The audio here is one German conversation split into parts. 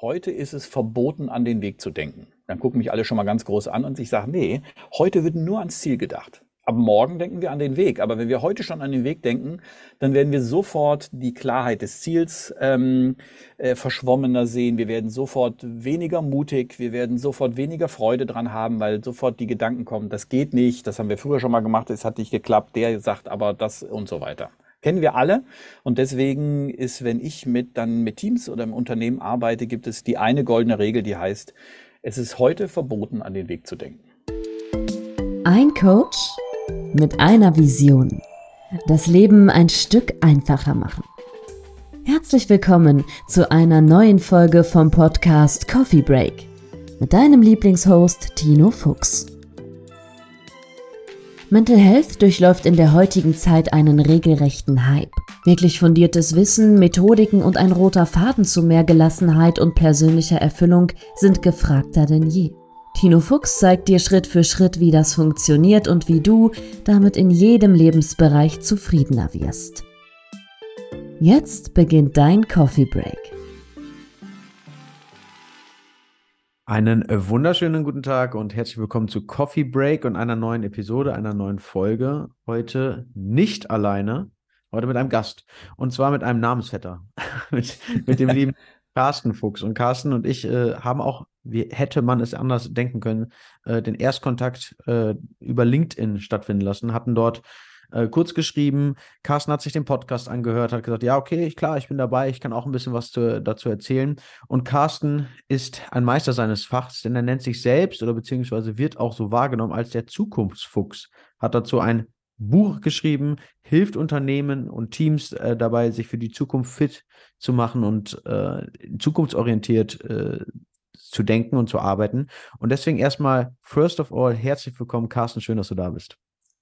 heute ist es verboten, an den Weg zu denken. Dann gucken mich alle schon mal ganz groß an und ich sage, nee, heute wird nur ans Ziel gedacht. Ab morgen denken wir an den Weg. Aber wenn wir heute schon an den Weg denken, dann werden wir sofort die Klarheit des Ziels ähm, äh, verschwommener sehen. Wir werden sofort weniger mutig. Wir werden sofort weniger Freude dran haben, weil sofort die Gedanken kommen, das geht nicht, das haben wir früher schon mal gemacht, es hat nicht geklappt, der sagt aber das und so weiter. Kennen wir alle. Und deswegen ist, wenn ich mit, dann mit Teams oder im Unternehmen arbeite, gibt es die eine goldene Regel, die heißt, es ist heute verboten, an den Weg zu denken. Ein Coach mit einer Vision. Das Leben ein Stück einfacher machen. Herzlich willkommen zu einer neuen Folge vom Podcast Coffee Break mit deinem Lieblingshost Tino Fuchs. Mental Health durchläuft in der heutigen Zeit einen regelrechten Hype. Wirklich fundiertes Wissen, Methodiken und ein roter Faden zu mehr Gelassenheit und persönlicher Erfüllung sind gefragter denn je. Tino Fuchs zeigt dir Schritt für Schritt, wie das funktioniert und wie du damit in jedem Lebensbereich zufriedener wirst. Jetzt beginnt dein Coffee Break. Einen äh, wunderschönen guten Tag und herzlich willkommen zu Coffee Break und einer neuen Episode, einer neuen Folge. Heute nicht alleine, heute mit einem Gast. Und zwar mit einem Namensvetter, mit, mit dem lieben Carsten Fuchs. Und Carsten und ich äh, haben auch, wie hätte man es anders denken können, äh, den Erstkontakt äh, über LinkedIn stattfinden lassen, hatten dort äh, kurz geschrieben. Carsten hat sich den Podcast angehört, hat gesagt, ja, okay, ich, klar, ich bin dabei, ich kann auch ein bisschen was zu, dazu erzählen. Und Carsten ist ein Meister seines Fachs, denn er nennt sich selbst oder beziehungsweise wird auch so wahrgenommen als der Zukunftsfuchs. Hat dazu ein Buch geschrieben, hilft Unternehmen und Teams äh, dabei, sich für die Zukunft fit zu machen und äh, zukunftsorientiert äh, zu denken und zu arbeiten. Und deswegen erstmal, first of all, herzlich willkommen, Carsten. Schön, dass du da bist.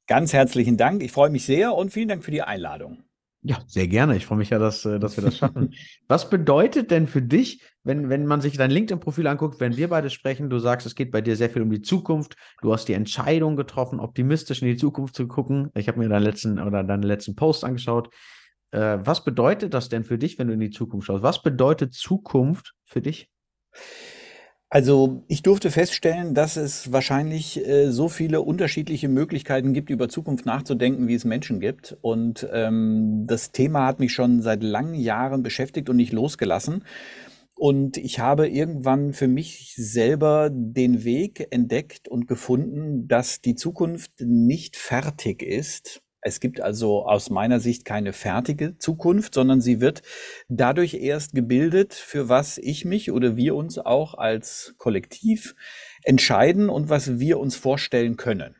Ganz herzlichen Dank. Ich freue mich sehr und vielen Dank für die Einladung. Ja, sehr gerne. Ich freue mich ja, dass, äh, dass wir das schaffen. Was bedeutet denn für dich, wenn, wenn man sich dein LinkedIn-Profil anguckt, wenn wir beide sprechen, du sagst, es geht bei dir sehr viel um die Zukunft, du hast die Entscheidung getroffen, optimistisch in die Zukunft zu gucken. Ich habe mir deinen letzten oder deinen letzten Post angeschaut. Äh, was bedeutet das denn für dich, wenn du in die Zukunft schaust? Was bedeutet Zukunft für dich? Also ich durfte feststellen, dass es wahrscheinlich äh, so viele unterschiedliche Möglichkeiten gibt, über Zukunft nachzudenken, wie es Menschen gibt. Und ähm, das Thema hat mich schon seit langen Jahren beschäftigt und nicht losgelassen. Und ich habe irgendwann für mich selber den Weg entdeckt und gefunden, dass die Zukunft nicht fertig ist, es gibt also aus meiner Sicht keine fertige Zukunft, sondern sie wird dadurch erst gebildet, für was ich mich oder wir uns auch als Kollektiv entscheiden und was wir uns vorstellen können.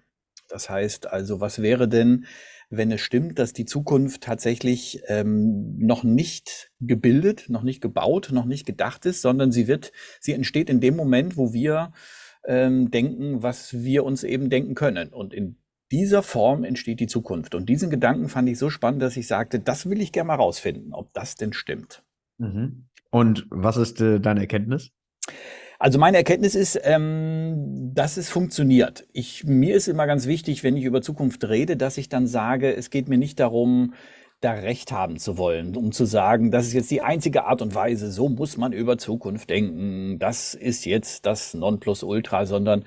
Das heißt also, was wäre denn, wenn es stimmt, dass die Zukunft tatsächlich ähm, noch nicht gebildet, noch nicht gebaut, noch nicht gedacht ist, sondern sie wird, sie entsteht in dem Moment, wo wir ähm, denken, was wir uns eben denken können. Und in dieser Form entsteht die Zukunft. Und diesen Gedanken fand ich so spannend, dass ich sagte, das will ich gerne mal rausfinden, ob das denn stimmt. Mhm. Und was ist äh, deine Erkenntnis? Also meine Erkenntnis ist, ähm, dass es funktioniert. Ich, mir ist immer ganz wichtig, wenn ich über Zukunft rede, dass ich dann sage, es geht mir nicht darum, da Recht haben zu wollen, um zu sagen, das ist jetzt die einzige Art und Weise, so muss man über Zukunft denken, das ist jetzt das Nonplusultra, sondern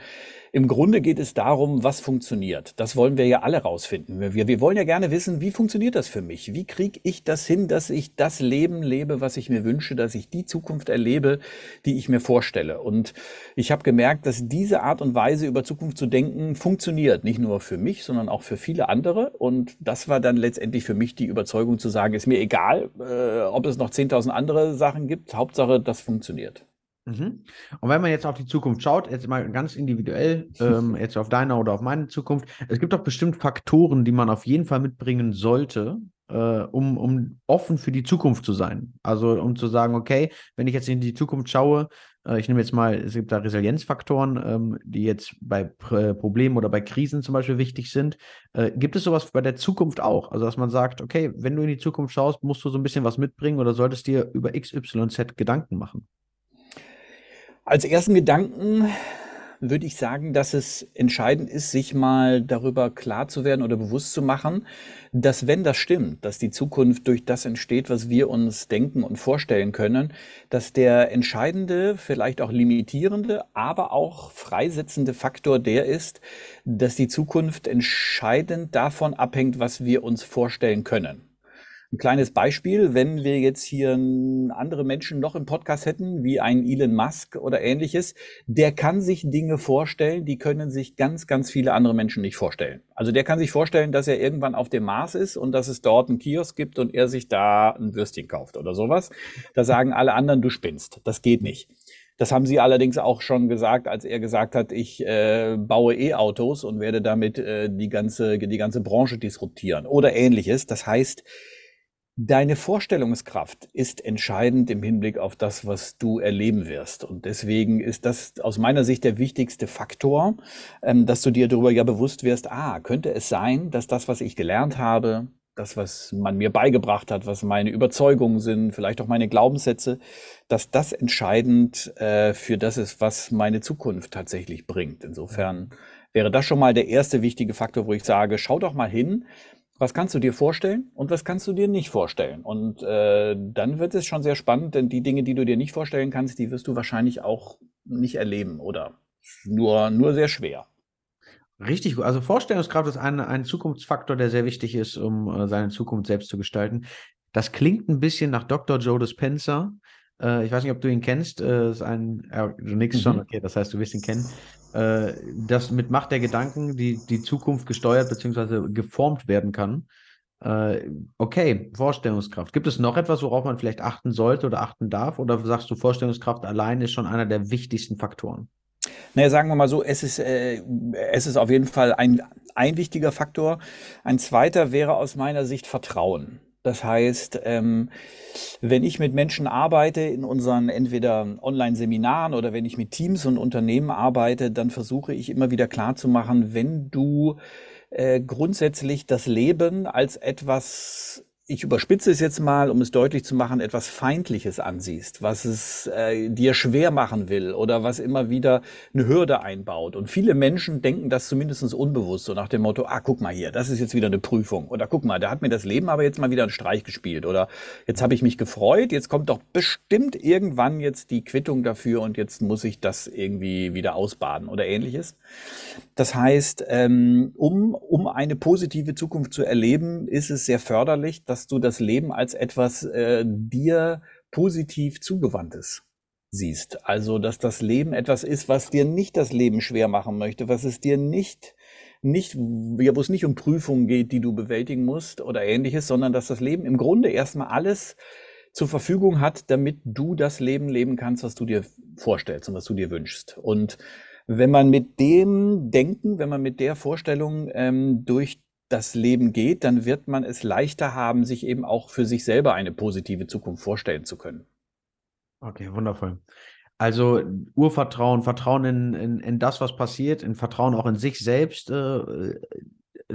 im Grunde geht es darum, was funktioniert. Das wollen wir ja alle rausfinden. Wir, wir wollen ja gerne wissen, wie funktioniert das für mich? Wie kriege ich das hin, dass ich das Leben lebe, was ich mir wünsche, dass ich die Zukunft erlebe, die ich mir vorstelle? Und ich habe gemerkt, dass diese Art und Weise, über Zukunft zu denken, funktioniert. Nicht nur für mich, sondern auch für viele andere. Und das war dann letztendlich für mich die Überzeugung zu sagen, ist mir egal, äh, ob es noch 10.000 andere Sachen gibt. Hauptsache, das funktioniert. Mhm. Und wenn man jetzt auf die Zukunft schaut, jetzt mal ganz individuell, ähm, jetzt auf deine oder auf meine Zukunft, es gibt doch bestimmt Faktoren, die man auf jeden Fall mitbringen sollte, äh, um, um offen für die Zukunft zu sein. Also um zu sagen, okay, wenn ich jetzt in die Zukunft schaue, äh, ich nehme jetzt mal, es gibt da Resilienzfaktoren, ähm, die jetzt bei Pr Problemen oder bei Krisen zum Beispiel wichtig sind. Äh, gibt es sowas bei der Zukunft auch? Also dass man sagt, okay, wenn du in die Zukunft schaust, musst du so ein bisschen was mitbringen oder solltest dir über XYZ Gedanken machen? Als ersten Gedanken würde ich sagen, dass es entscheidend ist, sich mal darüber klar zu werden oder bewusst zu machen, dass wenn das stimmt, dass die Zukunft durch das entsteht, was wir uns denken und vorstellen können, dass der entscheidende, vielleicht auch limitierende, aber auch freisetzende Faktor der ist, dass die Zukunft entscheidend davon abhängt, was wir uns vorstellen können. Ein kleines Beispiel, wenn wir jetzt hier andere Menschen noch im Podcast hätten, wie ein Elon Musk oder ähnliches, der kann sich Dinge vorstellen, die können sich ganz, ganz viele andere Menschen nicht vorstellen. Also der kann sich vorstellen, dass er irgendwann auf dem Mars ist und dass es dort einen Kiosk gibt und er sich da ein Würstchen kauft oder sowas. Da sagen alle anderen, du spinnst. Das geht nicht. Das haben sie allerdings auch schon gesagt, als er gesagt hat, ich äh, baue E-Autos und werde damit äh, die ganze die ganze Branche disruptieren oder ähnliches. Das heißt, Deine Vorstellungskraft ist entscheidend im Hinblick auf das, was du erleben wirst. Und deswegen ist das aus meiner Sicht der wichtigste Faktor, ähm, dass du dir darüber ja bewusst wirst, ah, könnte es sein, dass das, was ich gelernt habe, das, was man mir beigebracht hat, was meine Überzeugungen sind, vielleicht auch meine Glaubenssätze, dass das entscheidend äh, für das ist, was meine Zukunft tatsächlich bringt. Insofern wäre das schon mal der erste wichtige Faktor, wo ich sage, schau doch mal hin, was kannst du dir vorstellen und was kannst du dir nicht vorstellen? Und äh, dann wird es schon sehr spannend, denn die Dinge, die du dir nicht vorstellen kannst, die wirst du wahrscheinlich auch nicht erleben oder nur, nur sehr schwer. Richtig gut. Also Vorstellungskraft ist ein, ein Zukunftsfaktor, der sehr wichtig ist, um äh, seine Zukunft selbst zu gestalten. Das klingt ein bisschen nach Dr. Joe Dispenza. Äh, ich weiß nicht, ob du ihn kennst. Äh, ist ein, äh, du nix mhm. schon, okay, das heißt, du wirst ihn kennen äh, das mit Macht der Gedanken die, die Zukunft gesteuert bzw. geformt werden kann. Äh, okay, Vorstellungskraft. Gibt es noch etwas, worauf man vielleicht achten sollte oder achten darf? Oder sagst du, Vorstellungskraft allein ist schon einer der wichtigsten Faktoren? Naja, sagen wir mal so, es ist, äh, es ist auf jeden Fall ein, ein wichtiger Faktor. Ein zweiter wäre aus meiner Sicht Vertrauen. Das heißt, ähm, wenn ich mit Menschen arbeite in unseren entweder Online-Seminaren oder wenn ich mit Teams und Unternehmen arbeite, dann versuche ich immer wieder klarzumachen, wenn du äh, grundsätzlich das Leben als etwas ich überspitze es jetzt mal, um es deutlich zu machen, etwas Feindliches ansiehst, was es äh, dir schwer machen will oder was immer wieder eine Hürde einbaut. Und viele Menschen denken das zumindest unbewusst, so nach dem Motto, ah, guck mal hier, das ist jetzt wieder eine Prüfung. Oder guck mal, da hat mir das Leben aber jetzt mal wieder einen Streich gespielt. Oder jetzt habe ich mich gefreut, jetzt kommt doch bestimmt irgendwann jetzt die Quittung dafür und jetzt muss ich das irgendwie wieder ausbaden oder ähnliches. Das heißt, ähm, um, um eine positive Zukunft zu erleben, ist es sehr förderlich, dass du das Leben als etwas äh, dir positiv zugewandtes siehst. Also, dass das Leben etwas ist, was dir nicht das Leben schwer machen möchte, was es dir nicht nicht, wo es nicht um Prüfungen geht, die du bewältigen musst oder ähnliches, sondern dass das Leben im Grunde erstmal alles zur Verfügung hat, damit du das Leben leben kannst, was du dir vorstellst und was du dir wünschst. Und wenn man mit dem Denken, wenn man mit der Vorstellung ähm, durch das Leben geht, dann wird man es leichter haben, sich eben auch für sich selber eine positive Zukunft vorstellen zu können. Okay, wundervoll. Also Urvertrauen, Vertrauen in, in, in das, was passiert, in Vertrauen auch in sich selbst, äh,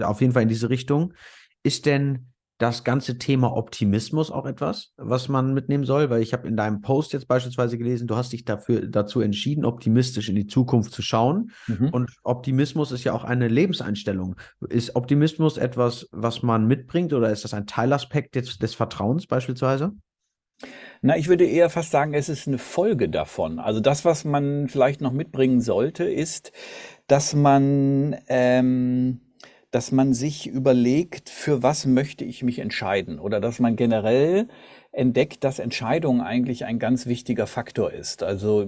auf jeden Fall in diese Richtung. Ist denn das ganze Thema Optimismus auch etwas, was man mitnehmen soll? Weil ich habe in deinem Post jetzt beispielsweise gelesen, du hast dich dafür dazu entschieden, optimistisch in die Zukunft zu schauen. Mhm. Und Optimismus ist ja auch eine Lebenseinstellung. Ist Optimismus etwas, was man mitbringt oder ist das ein Teilaspekt des, des Vertrauens beispielsweise? Na, ich würde eher fast sagen, es ist eine Folge davon. Also das, was man vielleicht noch mitbringen sollte, ist, dass man ähm, dass man sich überlegt, für was möchte ich mich entscheiden oder dass man generell entdeckt, dass Entscheidung eigentlich ein ganz wichtiger Faktor ist. Also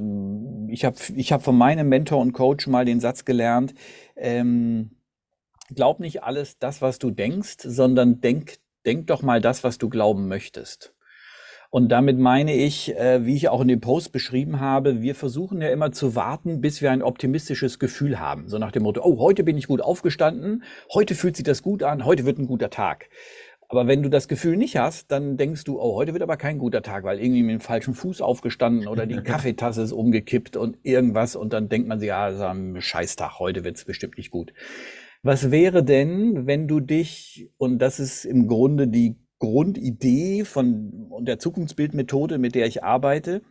ich habe ich hab von meinem Mentor und Coach mal den Satz gelernt, ähm, glaub nicht alles das, was du denkst, sondern denk, denk doch mal das, was du glauben möchtest. Und damit meine ich, äh, wie ich auch in dem Post beschrieben habe, wir versuchen ja immer zu warten, bis wir ein optimistisches Gefühl haben. So nach dem Motto, oh, heute bin ich gut aufgestanden, heute fühlt sich das gut an, heute wird ein guter Tag. Aber wenn du das Gefühl nicht hast, dann denkst du, oh, heute wird aber kein guter Tag, weil irgendwie mit dem falschen Fuß aufgestanden oder die Kaffeetasse ist umgekippt und irgendwas und dann denkt man sich, ja, das ist ein Scheißtag, heute wird's bestimmt nicht gut. Was wäre denn, wenn du dich, und das ist im Grunde die Grundidee von und der Zukunftsbildmethode, mit der ich arbeite.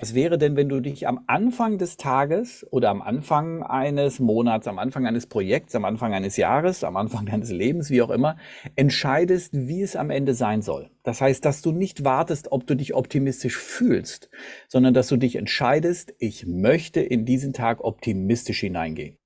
Was wäre denn, wenn du dich am Anfang des Tages oder am Anfang eines Monats, am Anfang eines Projekts, am Anfang eines Jahres, am Anfang deines Lebens, wie auch immer, entscheidest, wie es am Ende sein soll? Das heißt, dass du nicht wartest, ob du dich optimistisch fühlst, sondern dass du dich entscheidest, ich möchte in diesen Tag optimistisch hineingehen.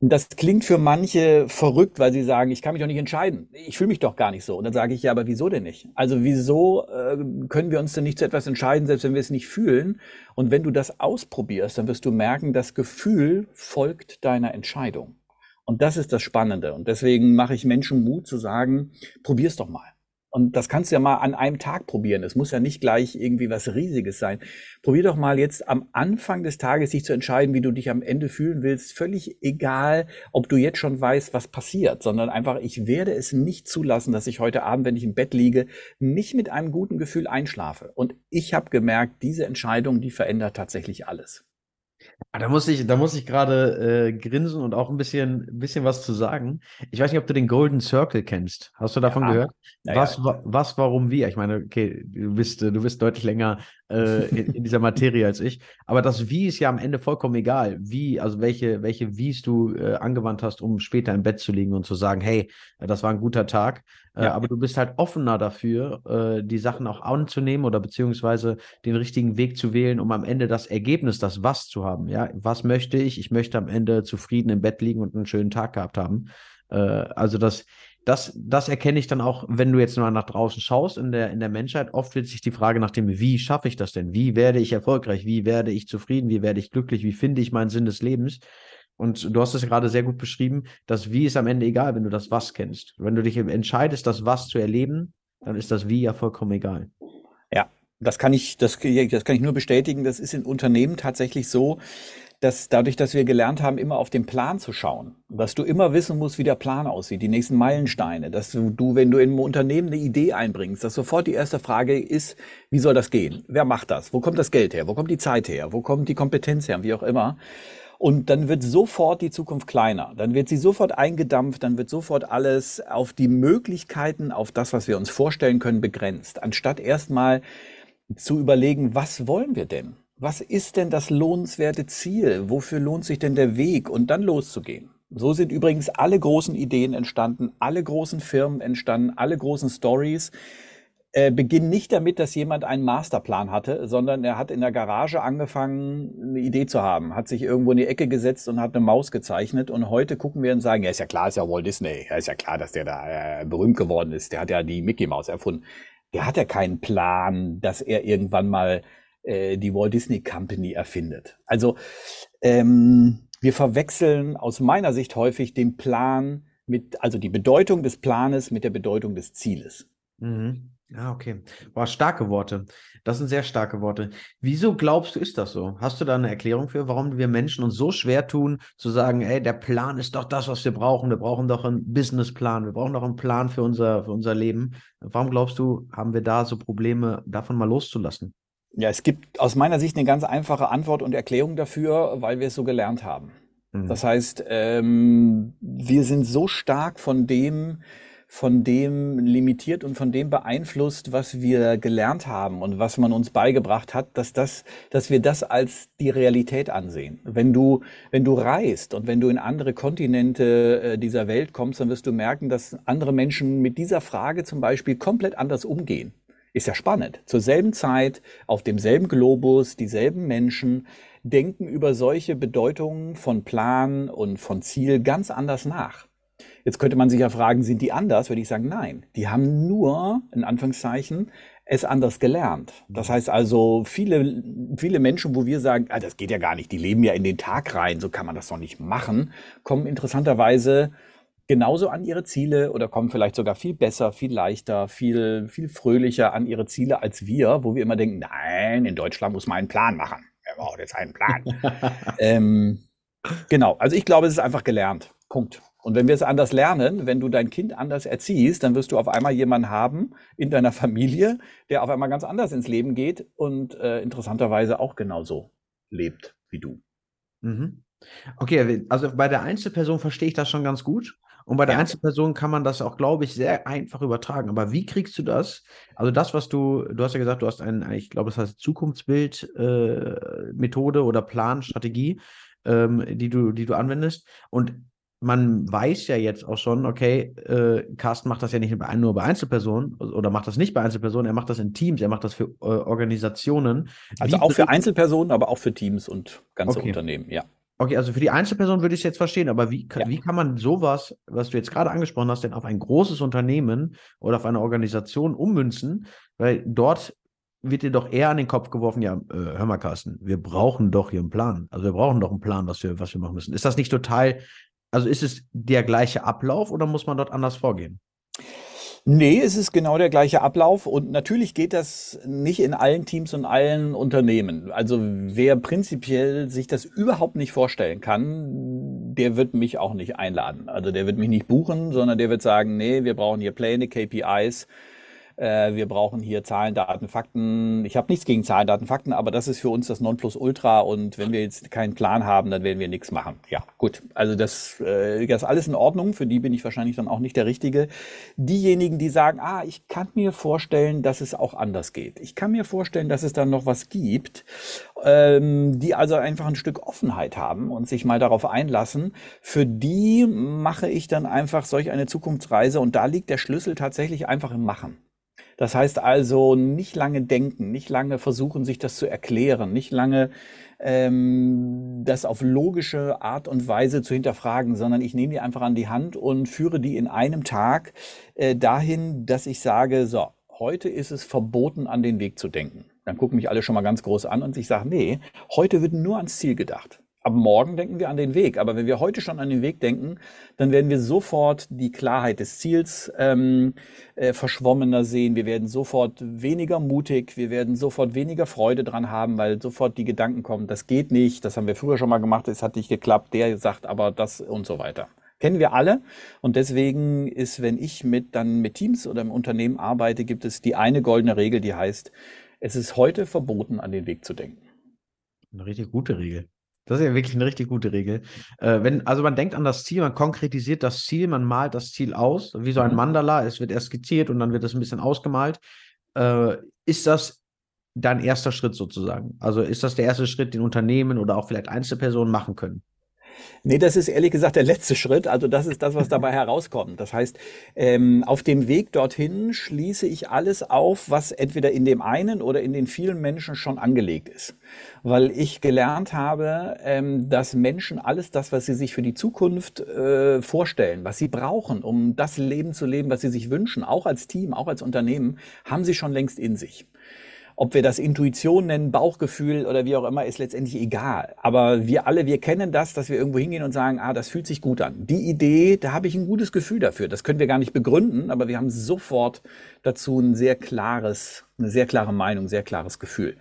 Das klingt für manche verrückt, weil sie sagen, ich kann mich doch nicht entscheiden. Ich fühle mich doch gar nicht so. Und dann sage ich, ja, aber wieso denn nicht? Also wieso äh, können wir uns denn nicht zu etwas entscheiden, selbst wenn wir es nicht fühlen? Und wenn du das ausprobierst, dann wirst du merken, das Gefühl folgt deiner Entscheidung. Und das ist das Spannende. Und deswegen mache ich Menschen Mut zu sagen, probier's doch mal. Und das kannst du ja mal an einem Tag probieren. Es muss ja nicht gleich irgendwie was Riesiges sein. Probier doch mal jetzt am Anfang des Tages sich zu entscheiden, wie du dich am Ende fühlen willst. Völlig egal, ob du jetzt schon weißt, was passiert, sondern einfach, ich werde es nicht zulassen, dass ich heute Abend, wenn ich im Bett liege, nicht mit einem guten Gefühl einschlafe. Und ich habe gemerkt, diese Entscheidung, die verändert tatsächlich alles. Ah, da muss ich, da muss ich gerade äh, grinsen und auch ein bisschen, bisschen was zu sagen. Ich weiß nicht, ob du den Golden Circle kennst. Hast du davon ja. gehört? Ja, was, ja. was, warum, wie? Ich meine, okay, du bist, du bist deutlich länger äh, in, in, dieser Materie als ich. Aber das Wie ist ja am Ende vollkommen egal. Wie, also welche, welche Wies du äh, angewandt hast, um später im Bett zu liegen und zu sagen, hey, das war ein guter Tag. Äh, ja. aber du bist halt offener dafür, äh, die Sachen auch anzunehmen oder beziehungsweise den richtigen Weg zu wählen, um am Ende das Ergebnis, das Was zu haben. Ja, was möchte ich? Ich möchte am Ende zufrieden im Bett liegen und einen schönen Tag gehabt haben. Äh, also das, das, das erkenne ich dann auch, wenn du jetzt mal nach draußen schaust in der, in der Menschheit. Oft wird sich die Frage nach dem, wie schaffe ich das denn? Wie werde ich erfolgreich? Wie werde ich zufrieden? Wie werde ich glücklich? Wie finde ich meinen Sinn des Lebens? Und du hast es gerade sehr gut beschrieben, das Wie ist am Ende egal, wenn du das Was kennst. Wenn du dich entscheidest, das Was zu erleben, dann ist das Wie ja vollkommen egal. Ja, das kann ich, das, das kann ich nur bestätigen. Das ist in Unternehmen tatsächlich so, dass dadurch, dass wir gelernt haben, immer auf den Plan zu schauen, dass du immer wissen musst, wie der Plan aussieht, die nächsten Meilensteine, dass du, du, wenn du in einem Unternehmen eine Idee einbringst, dass sofort die erste Frage ist, wie soll das gehen? Wer macht das? Wo kommt das Geld her? Wo kommt die Zeit her? Wo kommt die Kompetenz her? Wie auch immer. Und dann wird sofort die Zukunft kleiner. Dann wird sie sofort eingedampft. Dann wird sofort alles auf die Möglichkeiten, auf das, was wir uns vorstellen können, begrenzt. Anstatt erstmal zu überlegen, was wollen wir denn? Was ist denn das lohnenswerte Ziel? Wofür lohnt sich denn der Weg? Und dann loszugehen. So sind übrigens alle großen Ideen entstanden, alle großen Firmen entstanden, alle großen Stories äh, beginnen nicht damit, dass jemand einen Masterplan hatte, sondern er hat in der Garage angefangen, eine Idee zu haben, hat sich irgendwo in die Ecke gesetzt und hat eine Maus gezeichnet. Und heute gucken wir und sagen, ja, ist ja klar, ist ja Walt Disney. Ja, ist ja klar, dass der da äh, berühmt geworden ist. Der hat ja die Mickey Maus erfunden. Der hat ja keinen Plan, dass er irgendwann mal äh, die Walt Disney Company erfindet. Also ähm, wir verwechseln aus meiner Sicht häufig den Plan mit, also die Bedeutung des Planes mit der Bedeutung des Zieles. Mhm. Ah, okay. Boah, starke Worte. Das sind sehr starke Worte. Wieso glaubst du, ist das so? Hast du da eine Erklärung für, warum wir Menschen uns so schwer tun, zu sagen, ey, der Plan ist doch das, was wir brauchen. Wir brauchen doch einen Businessplan. Wir brauchen doch einen Plan für unser, für unser Leben. Warum glaubst du, haben wir da so Probleme, davon mal loszulassen? Ja, es gibt aus meiner Sicht eine ganz einfache Antwort und Erklärung dafür, weil wir es so gelernt haben. Mhm. Das heißt, ähm, wir sind so stark von dem, von dem limitiert und von dem beeinflusst, was wir gelernt haben und was man uns beigebracht hat, dass das, dass wir das als die Realität ansehen. Wenn du, wenn du reist und wenn du in andere Kontinente äh, dieser Welt kommst, dann wirst du merken, dass andere Menschen mit dieser Frage zum Beispiel komplett anders umgehen. Ist ja spannend. Zur selben Zeit, auf demselben Globus, dieselben Menschen denken über solche Bedeutungen von Plan und von Ziel ganz anders nach. Jetzt könnte man sich ja fragen, sind die anders? Würde ich sagen, nein. Die haben nur, in Anführungszeichen, es anders gelernt. Das heißt also, viele, viele Menschen, wo wir sagen, ah, das geht ja gar nicht, die leben ja in den Tag rein, so kann man das doch nicht machen, kommen interessanterweise genauso an ihre Ziele oder kommen vielleicht sogar viel besser, viel leichter, viel, viel fröhlicher an ihre Ziele als wir, wo wir immer denken, nein, in Deutschland muss man einen Plan machen. Er braucht jetzt einen Plan. ähm, genau, also ich glaube, es ist einfach gelernt. Punkt. Und wenn wir es anders lernen, wenn du dein Kind anders erziehst, dann wirst du auf einmal jemanden haben in deiner Familie, der auf einmal ganz anders ins Leben geht und äh, interessanterweise auch genauso lebt wie du. Mhm. Okay, also bei der Einzelperson verstehe ich das schon ganz gut. Und bei der Ja. Einzelperson kann man das auch, glaube ich, sehr einfach übertragen. Aber wie kriegst du das? Also das, was du, du hast ja gesagt, du hast ein, ich glaube, das heißt Zukunftsbild, äh, Methode oder Plan, Strategie, ähm, die du, die du anwendest. Und man weiß ja jetzt auch schon, okay, äh, Carsten macht das ja nicht nur bei Einzelpersonen oder macht das nicht bei Einzelpersonen, er macht das in Teams, er macht das für äh, Organisationen. Also Wie auch für Einzelpersonen, aber auch für Teams und ganze Okay. Unternehmen, ja. Okay, also für die Einzelperson würde ich es jetzt verstehen, aber wie, Ja. wie kann man sowas, was du jetzt gerade angesprochen hast, denn auf ein großes Unternehmen oder auf eine Organisation ummünzen? Weil dort wird dir doch eher an den Kopf geworfen, ja, äh, hör mal, Carsten, wir brauchen doch hier einen Plan. Also wir brauchen doch einen Plan, was wir, was wir machen müssen. Ist das nicht total, also ist es der gleiche Ablauf oder muss man dort anders vorgehen? Nee, es ist genau der gleiche Ablauf und natürlich geht das nicht in allen Teams und allen Unternehmen. Also wer prinzipiell sich das überhaupt nicht vorstellen kann, der wird mich auch nicht einladen. Also der wird mich nicht buchen, sondern der wird sagen, nee, wir brauchen hier Pläne, KPIs, äh, wir brauchen hier Zahlen, Daten, Fakten. Ich habe nichts gegen Zahlen, Daten, Fakten, aber das ist für uns das Nonplusultra und wenn wir jetzt keinen Plan haben, dann werden wir nichts machen. Ja, gut. Also das, äh, das ist alles in Ordnung. Für die bin ich wahrscheinlich dann auch nicht der Richtige. Diejenigen, die sagen, ah, ich kann mir vorstellen, dass es auch anders geht. Ich kann mir vorstellen, dass es dann noch was gibt, ähm, die also einfach ein Stück Offenheit haben und sich mal darauf einlassen. Für die mache ich dann einfach solch eine Zukunftsreise und da liegt der Schlüssel tatsächlich einfach im Machen. Das heißt also nicht lange denken, nicht lange versuchen, sich das zu erklären, nicht lange ähm, das auf logische Art und Weise zu hinterfragen, sondern ich nehme die einfach an die Hand und führe die in einem Tag äh, dahin, dass ich sage, so, heute ist es verboten, an den Weg zu denken. Dann gucken mich alle schon mal ganz groß an und ich sage, nee, heute wird nur ans Ziel gedacht. Ab morgen denken wir an den Weg. Aber wenn wir heute schon an den Weg denken, dann werden wir sofort die Klarheit des Ziels ähm, äh, verschwommener sehen. Wir werden sofort weniger mutig. Wir werden sofort weniger Freude dran haben, weil sofort die Gedanken kommen, das geht nicht, das haben wir früher schon mal gemacht, es hat nicht geklappt, der sagt aber das und so weiter. Kennen wir alle. Und deswegen ist, wenn ich mit, dann mit Teams oder im Unternehmen arbeite, gibt es die eine goldene Regel, die heißt, es ist heute verboten, an den Weg zu denken. Eine richtig gute Regel. Das ist ja wirklich eine richtig gute Regel. Äh, wenn, also man denkt an das Ziel, man konkretisiert das Ziel, man malt das Ziel aus, wie so ein Mhm. Mandala. Es wird erst skizziert und dann wird es ein bisschen ausgemalt. Äh, ist das dein erster Schritt sozusagen? Also ist das der erste Schritt, den Unternehmen oder auch vielleicht Einzelpersonen machen können? Nee, das ist ehrlich gesagt der letzte Schritt. Also das ist das, was dabei herauskommt. Das heißt, ähm, auf dem Weg dorthin schließe ich alles auf, was entweder in dem einen oder in den vielen Menschen schon angelegt ist. Weil ich gelernt habe, ähm, dass Menschen alles das, was sie sich für die Zukunft äh, vorstellen, was sie brauchen, um das Leben zu leben, was sie sich wünschen, auch als Team, auch als Unternehmen, haben sie schon längst in sich. Ob wir das Intuition nennen, Bauchgefühl oder wie auch immer, ist letztendlich egal. Aber wir alle, wir kennen das, dass wir irgendwo hingehen und sagen, ah, das fühlt sich gut an. Die Idee, da habe ich ein gutes Gefühl dafür. Das können wir gar nicht begründen, aber wir haben sofort dazu ein sehr klares, eine sehr klare Meinung, sehr klares Gefühl.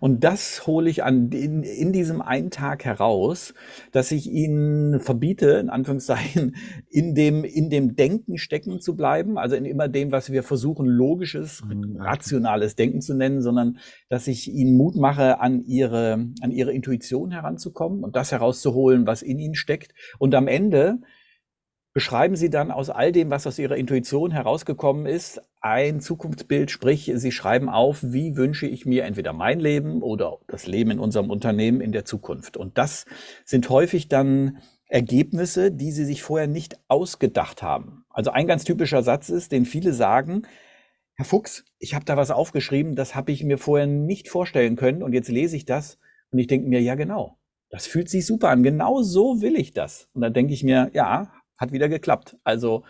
Und das hole ich an, in, in diesem einen Tag heraus, dass ich ihnen verbiete, in Anführungszeichen, in dem, in dem Denken stecken zu bleiben, also in immer dem, was wir versuchen, logisches, Mhm. rationales Denken zu nennen, sondern dass ich ihnen Mut mache, an ihre, an ihre Intuition heranzukommen und das herauszuholen, was in ihnen steckt. Und am Ende beschreiben sie dann aus all dem, was aus ihrer Intuition herausgekommen ist, ein Zukunftsbild, sprich, sie schreiben auf, wie wünsche ich mir entweder mein Leben oder das Leben in unserem Unternehmen in der Zukunft. Und das sind häufig dann Ergebnisse, die sie sich vorher nicht ausgedacht haben. Also ein ganz typischer Satz ist, den viele sagen, Herr Fuchs, ich habe da was aufgeschrieben, das habe ich mir vorher nicht vorstellen können und jetzt lese ich das und ich denke mir, ja genau, das fühlt sich super an, genau so will ich das. Und dann denke ich mir, ja, hat wieder geklappt. Also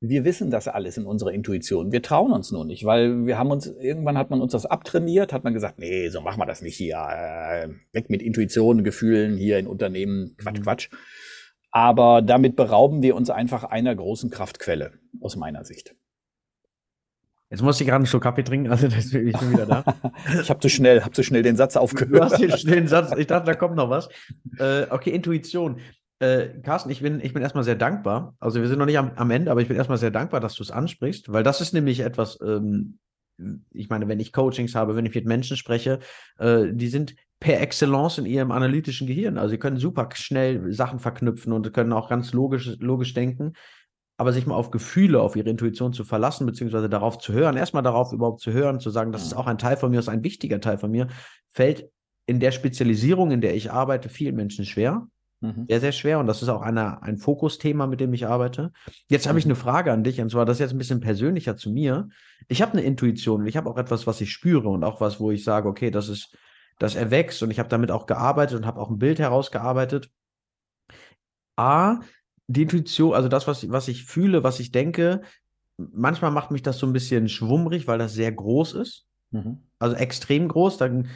wir wissen das alles in unserer Intuition. Wir trauen uns nur nicht, weil wir haben uns, irgendwann hat man uns das abtrainiert, hat man gesagt, nee, so machen wir das nicht hier. Äh, weg mit Intuition, Gefühlen hier in Unternehmen, Quatsch, Mhm. Quatsch. Aber damit berauben wir uns einfach einer großen Kraftquelle, aus meiner Sicht. Jetzt musste ich gerade einen Schluck Kaffee trinken, also das, ich bin wieder da. Ich habe zu schnell, habe zu schnell den Satz Du aufgehört. hast den, den Satz, ich dachte, da kommt noch was. Äh, okay, Intuition. Äh, Carsten, ich bin, ich bin erstmal sehr dankbar. Also wir sind noch nicht am, am Ende, aber ich bin erstmal sehr dankbar, dass du es ansprichst, weil das ist nämlich etwas, ähm, ich meine, wenn ich Coachings habe, wenn ich mit Menschen spreche, äh, die sind per Excellence in ihrem analytischen Gehirn. Also sie können super schnell Sachen verknüpfen und können auch ganz logisch, logisch denken. aber sich mal auf Gefühle, auf ihre Intuition zu verlassen, beziehungsweise darauf zu hören, erstmal darauf überhaupt zu hören, zu sagen, das ist auch ein Teil von mir, das ist ein wichtiger Teil von mir, fällt in der Spezialisierung, in der ich arbeite, vielen Menschen schwer. Mhm. Sehr, sehr schwer. Und das ist auch eine, ein Fokusthema, mit dem ich arbeite. Jetzt habe ich mhm. eine Frage an dich, und zwar das ist jetzt ein bisschen persönlicher zu mir. Ich habe eine Intuition und ich habe auch etwas, was ich spüre und auch was, wo ich sage, okay, das ist, das erwächst und ich habe damit auch gearbeitet und habe auch ein Bild herausgearbeitet. A, die Intuition, also das, was, was ich fühle, was ich denke, manchmal macht mich das so ein bisschen schwummrig, weil das sehr groß ist. Mhm. Also extrem groß. Dann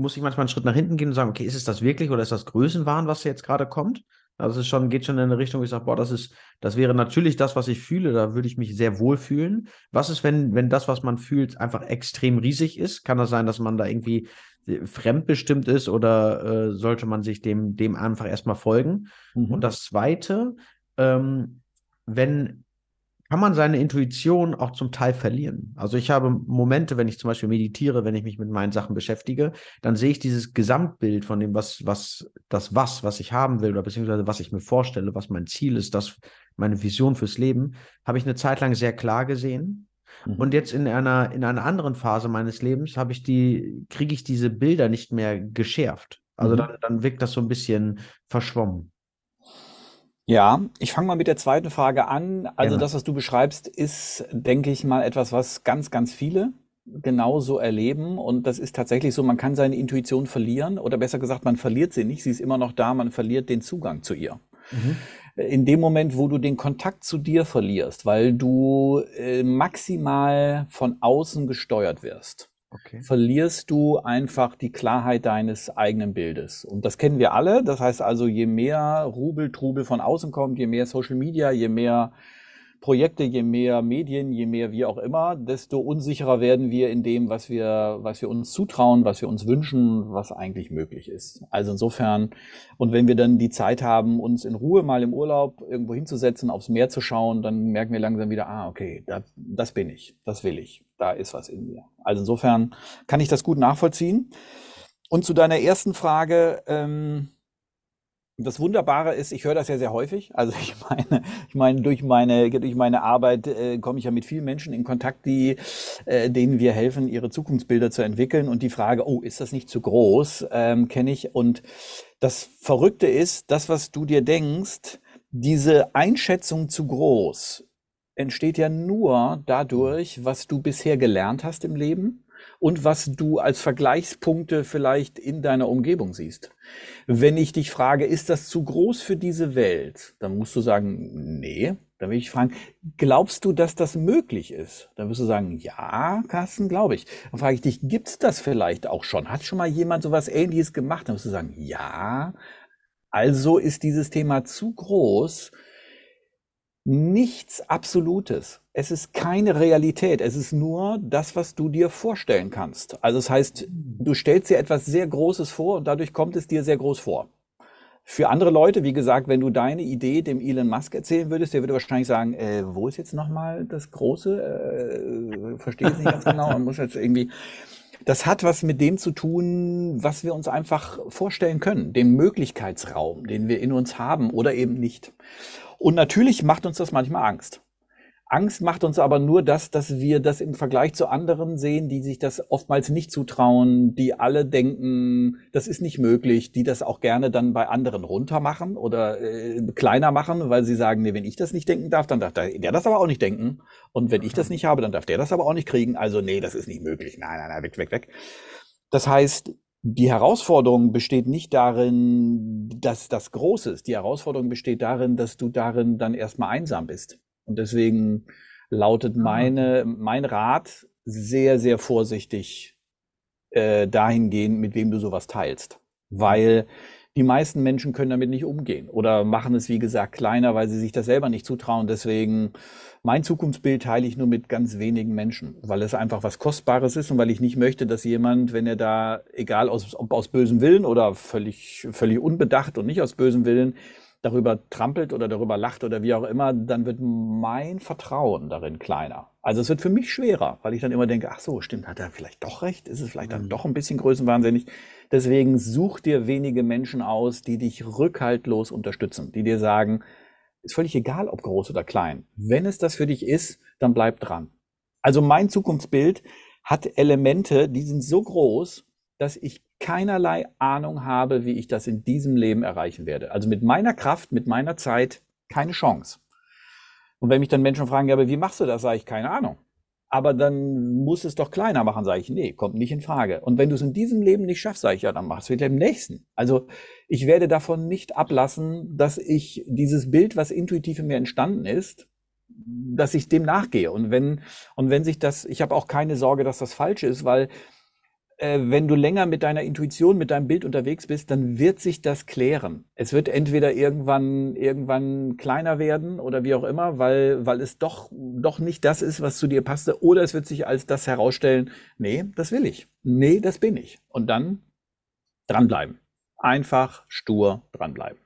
muss ich manchmal einen Schritt nach hinten gehen und sagen, okay, ist es das wirklich oder ist das Größenwahn, was jetzt gerade kommt? Also es schon, geht schon in eine Richtung, wo ich sage, boah, das ist, das wäre natürlich das, was ich fühle, da würde ich mich sehr wohl fühlen. Was ist, wenn, wenn das, was man fühlt, einfach extrem riesig ist? Kann das sein, dass man da irgendwie fremdbestimmt ist oder äh, sollte man sich dem, dem einfach erstmal folgen? Mhm. Und das Zweite, ähm, wenn kann man seine Intuition auch zum Teil verlieren. Also ich habe Momente, wenn ich zum Beispiel meditiere, wenn ich mich mit meinen Sachen beschäftige, dann sehe ich dieses Gesamtbild von dem, was, was, das was, was ich haben will oder beziehungsweise was ich mir vorstelle, was mein Ziel ist, das meine Vision fürs Leben, habe ich eine Zeit lang sehr klar gesehen. Mhm. Und jetzt in einer, in einer anderen Phase meines Lebens habe ich die, kriege ich diese Bilder nicht mehr geschärft. Also mhm. dann, dann wirkt das so ein bisschen verschwommen. Ja, ich fange mal mit der zweiten Frage an. Also Gerne. das, was du beschreibst, ist, denke ich mal, etwas, was ganz, ganz viele genauso erleben. Und das ist tatsächlich so, man kann seine Intuition verlieren oder besser gesagt, man verliert sie nicht. Sie ist immer noch da, man verliert den Zugang zu ihr. Mhm. In dem Moment, wo du den Kontakt zu dir verlierst, weil du äh, maximal von außen gesteuert wirst, okay. verlierst du einfach die Klarheit deines eigenen Bildes. Und das kennen wir alle. Das heißt also, je mehr Rubel, Trubel von außen kommt, je mehr Social Media, je mehr Projekte, je mehr Medien, je mehr wie auch immer, desto unsicherer werden wir in dem, was wir, was wir uns zutrauen, was wir uns wünschen, was eigentlich möglich ist. Also insofern, und wenn wir dann die Zeit haben, uns in Ruhe mal im Urlaub irgendwo hinzusetzen, aufs Meer zu schauen, dann merken wir langsam wieder, ah, okay, das, das bin ich, das will ich, da ist was in mir. Also insofern kann ich das gut nachvollziehen. Und zu deiner ersten Frage, ähm, das Wunderbare ist, ich höre das ja sehr häufig. Also ich meine, ich meine durch meine durch meine Arbeit äh, komme ich ja mit vielen Menschen in Kontakt, die äh, denen wir helfen, ihre Zukunftsbilder zu entwickeln. Und die Frage, oh, ist das nicht zu groß, ähm, kenne ich. Und das Verrückte ist, das, was du dir denkst, diese Einschätzung zu groß entsteht ja nur dadurch, was du bisher gelernt hast im Leben und was du als Vergleichspunkte vielleicht in deiner Umgebung siehst. Wenn ich dich frage, ist das zu groß für diese Welt, dann musst du sagen, nee. Dann will ich fragen, glaubst du, dass das möglich ist? Dann wirst du sagen, ja, Carsten, glaube ich. Dann frage ich dich, gibt's das vielleicht auch schon? Hat schon mal jemand sowas ähnliches gemacht? Dann wirst du sagen, ja. Also ist dieses Thema zu groß, nichts Absolutes. Es ist keine Realität. Es ist nur das, was du dir vorstellen kannst. Also das heißt, du stellst dir etwas sehr Großes vor und dadurch kommt es dir sehr groß vor. Für andere Leute, wie gesagt, wenn du deine Idee dem Elon Musk erzählen würdest, der würde wahrscheinlich sagen, äh, wo ist jetzt nochmal das Große? Äh, verstehe es nicht ganz genau und muss jetzt irgendwie. Das hat was mit dem zu tun, was wir uns einfach vorstellen können, dem Möglichkeitsraum, den wir in uns haben oder eben nicht. Und natürlich macht uns das manchmal Angst. Angst macht uns aber nur das, dass wir das im Vergleich zu anderen sehen, die sich das oftmals nicht zutrauen, die alle denken, das ist nicht möglich, die das auch gerne dann bei anderen runtermachen oder äh, kleiner machen, weil sie sagen, nee, wenn ich das nicht denken darf, dann darf der das aber auch nicht denken. Und wenn ich das nicht habe, dann darf der das aber auch nicht kriegen. Also nee, das ist nicht möglich. Nein, nein, nein, weg, weg, weg. Das heißt, die Herausforderung besteht nicht darin, dass das groß ist. Die Herausforderung besteht darin, dass du darin dann erstmal einsam bist. Und deswegen lautet ah, meine, mein Rat sehr, sehr vorsichtig äh, dahingehend, mit wem du sowas teilst. Weil die meisten Menschen können damit nicht umgehen oder machen es, wie gesagt, kleiner, weil sie sich das selber nicht zutrauen. Deswegen mein Zukunftsbild teile ich nur mit ganz wenigen Menschen, weil es einfach was Kostbares ist und weil ich nicht möchte, dass jemand, wenn er da, egal aus, ob aus bösem Willen oder völlig, völlig unbedacht und nicht aus bösem Willen, darüber trampelt oder darüber lacht oder wie auch immer, dann wird mein Vertrauen darin kleiner. Also es wird für mich schwerer, weil ich dann immer denke, ach so, stimmt, hat er vielleicht doch recht? Ist es vielleicht dann mhm. doch ein bisschen größenwahnsinnig? Deswegen such dir wenige Menschen aus, die dich rückhaltlos unterstützen, die dir sagen, Ist völlig egal, ob groß oder klein. Wenn es das für dich ist, dann bleib dran. Also mein Zukunftsbild hat Elemente, die sind so groß, dass ich keinerlei Ahnung habe, wie ich das in diesem Leben erreichen werde. Also mit meiner Kraft, mit meiner Zeit keine Chance. Und wenn mich dann Menschen fragen, ja, aber wie machst du das, sage ich keine Ahnung. Aber dann muss es doch kleiner machen, sage ich, nee, kommt nicht in Frage. Und wenn du es in diesem Leben nicht schaffst, sage ich, ja, dann mach es wieder im nächsten. Also ich werde davon nicht ablassen, dass ich dieses Bild, was intuitiv in mir entstanden ist, dass ich dem nachgehe. Und wenn, und wenn sich das, ich habe auch keine Sorge, dass das falsch ist, weil wenn du länger mit deiner Intuition, mit deinem Bild unterwegs bist, dann wird sich das klären. Es wird entweder irgendwann, irgendwann kleiner werden oder wie auch immer, weil, weil es doch, doch nicht das ist, was zu dir passte, oder es wird sich als das herausstellen, nee, das will ich. Nee, das bin ich. Und dann dranbleiben. Einfach stur dranbleiben.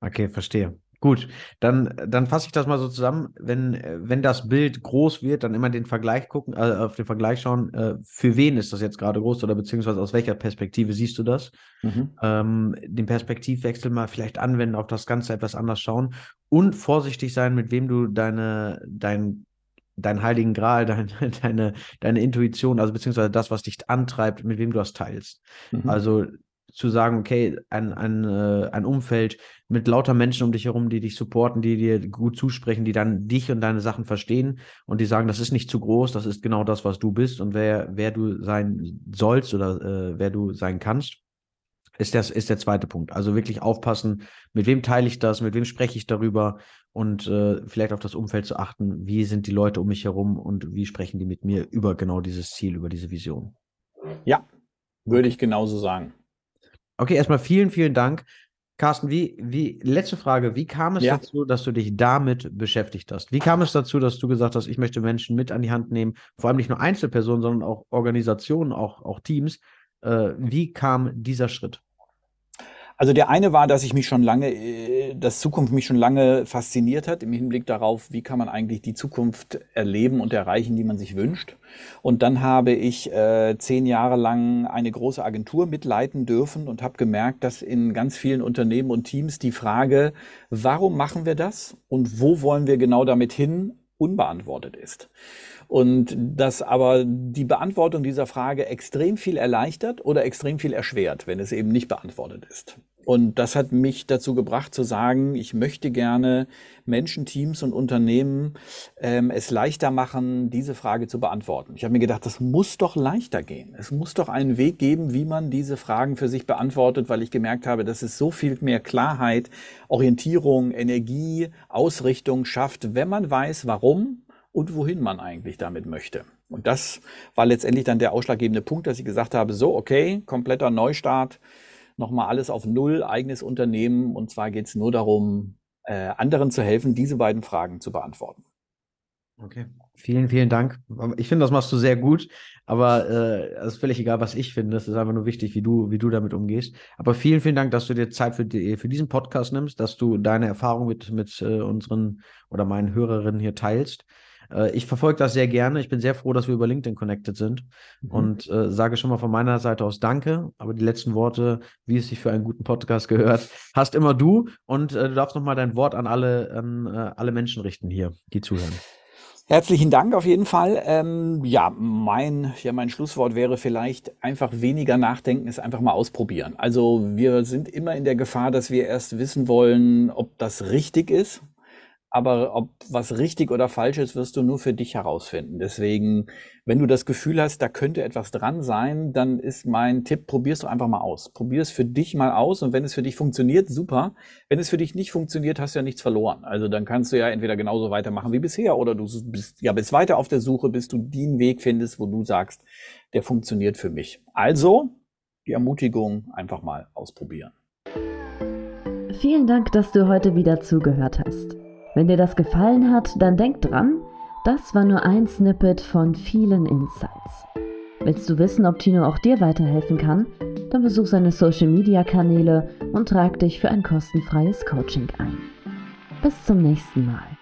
Okay, verstehe. Gut, dann, dann fasse ich das mal so zusammen. Wenn, wenn das Bild groß wird, dann immer den Vergleich gucken, äh, auf den Vergleich schauen, äh, für wen ist das jetzt gerade groß oder beziehungsweise aus welcher Perspektive siehst du das? Mhm. Ähm, den Perspektivwechsel mal vielleicht anwenden, auf das Ganze etwas anders schauen und vorsichtig sein, mit wem du deine, dein, dein heiligen Gral, dein, deine, deine Intuition, also beziehungsweise das, was dich antreibt, mit wem du das teilst. Mhm. Also zu sagen, okay, ein, ein, äh, ein Umfeld mit lauter Menschen um dich herum, die dich supporten, die dir gut zusprechen, die dann dich und deine Sachen verstehen und die sagen, das ist nicht zu groß, das ist genau das, was du bist und wer, wer du sein sollst oder äh, wer du sein kannst, ist, das, ist der zweite Punkt. Also wirklich aufpassen, mit wem teile ich das, mit wem spreche ich darüber und äh, vielleicht auf das Umfeld zu achten, wie sind die Leute um mich herum und wie sprechen die mit mir über genau dieses Ziel, über diese Vision. Ja, würde ich genauso sagen. Okay, erstmal vielen, vielen Dank. Carsten, wie, wie, letzte Frage, wie kam es ja. dazu, dass du dich damit beschäftigt hast? Wie kam es dazu, dass du gesagt hast, ich möchte Menschen mit an die Hand nehmen, vor allem nicht nur Einzelpersonen, sondern auch Organisationen, auch, auch Teams? Äh, wie kam dieser Schritt? Also der eine war, dass ich mich schon lange, äh, dass Zukunft mich schon lange fasziniert hat im Hinblick darauf, wie kann man eigentlich die Zukunft erleben und erreichen, die man sich wünscht. Und dann habe ich äh, zehn Jahre lang eine große Agentur mitleiten dürfen und habe gemerkt, dass in ganz vielen Unternehmen und Teams die Frage, warum machen wir das und wo wollen wir genau damit hin, unbeantwortet ist. Und dass aber die Beantwortung dieser Frage extrem viel erleichtert oder extrem viel erschwert, wenn es eben nicht beantwortet ist. Und das hat mich dazu gebracht zu sagen, ich möchte gerne Menschen, Teams und Unternehmen ähm, es leichter machen, diese Frage zu beantworten. Ich habe mir gedacht, das muss doch leichter gehen. Es muss doch einen Weg geben, wie man diese Fragen für sich beantwortet, weil ich gemerkt habe, dass es so viel mehr Klarheit, Orientierung, Energie, Ausrichtung schafft, wenn man weiß, warum und wohin man eigentlich damit möchte. Und das war letztendlich dann der ausschlaggebende Punkt, dass ich gesagt habe, so, okay, kompletter Neustart nochmal alles auf Null, eigenes Unternehmen. Und zwar geht es nur darum, äh, anderen zu helfen, diese beiden Fragen zu beantworten. Okay, vielen, vielen Dank. Ich finde, das machst du sehr gut, aber äh, es ist völlig egal, was ich finde. Es ist einfach nur wichtig, wie du, wie du damit umgehst. Aber vielen, vielen Dank, dass du dir Zeit für, die, für diesen Podcast nimmst, dass du deine Erfahrung mit, mit äh, unseren oder meinen Hörerinnen hier teilst. Äh, ich verfolge das sehr gerne. Ich bin sehr froh, dass wir über LinkedIn connected sind mhm. und äh, sage schon mal von meiner Seite aus Danke. Aber die letzten Worte, wie es sich für einen guten Podcast gehört, hast immer du und äh, du darfst noch mal dein Wort an alle, an, äh, alle Menschen richten hier, die zuhören. Herzlichen Dank auf jeden Fall. Ähm, ja, mein, ja, mein Schlusswort wäre vielleicht einfach weniger nachdenken, es einfach mal ausprobieren. Also wir sind immer in der Gefahr, dass wir erst wissen wollen, ob das richtig ist aber ob was richtig oder falsch ist, wirst du nur für dich herausfinden. Deswegen, wenn du das Gefühl hast, da könnte etwas dran sein, dann ist mein Tipp, probierst du einfach mal aus. Probier es für dich mal aus und wenn es für dich funktioniert, super. Wenn es für dich nicht funktioniert, hast du ja nichts verloren. Also dann kannst du ja entweder genauso weitermachen wie bisher oder du bist ja bist weiter auf der Suche, bis du den Weg findest, wo du sagst, der funktioniert für mich. Also die Ermutigung einfach mal ausprobieren. Vielen Dank, dass du heute wieder zugehört hast. Wenn dir das gefallen hat, dann denk dran, das war nur ein Snippet von vielen Insights. Willst du wissen, ob Tino auch dir weiterhelfen kann? Dann besuch seine Social Media Kanäle und trag dich für ein kostenfreies Coaching ein. Bis zum nächsten Mal.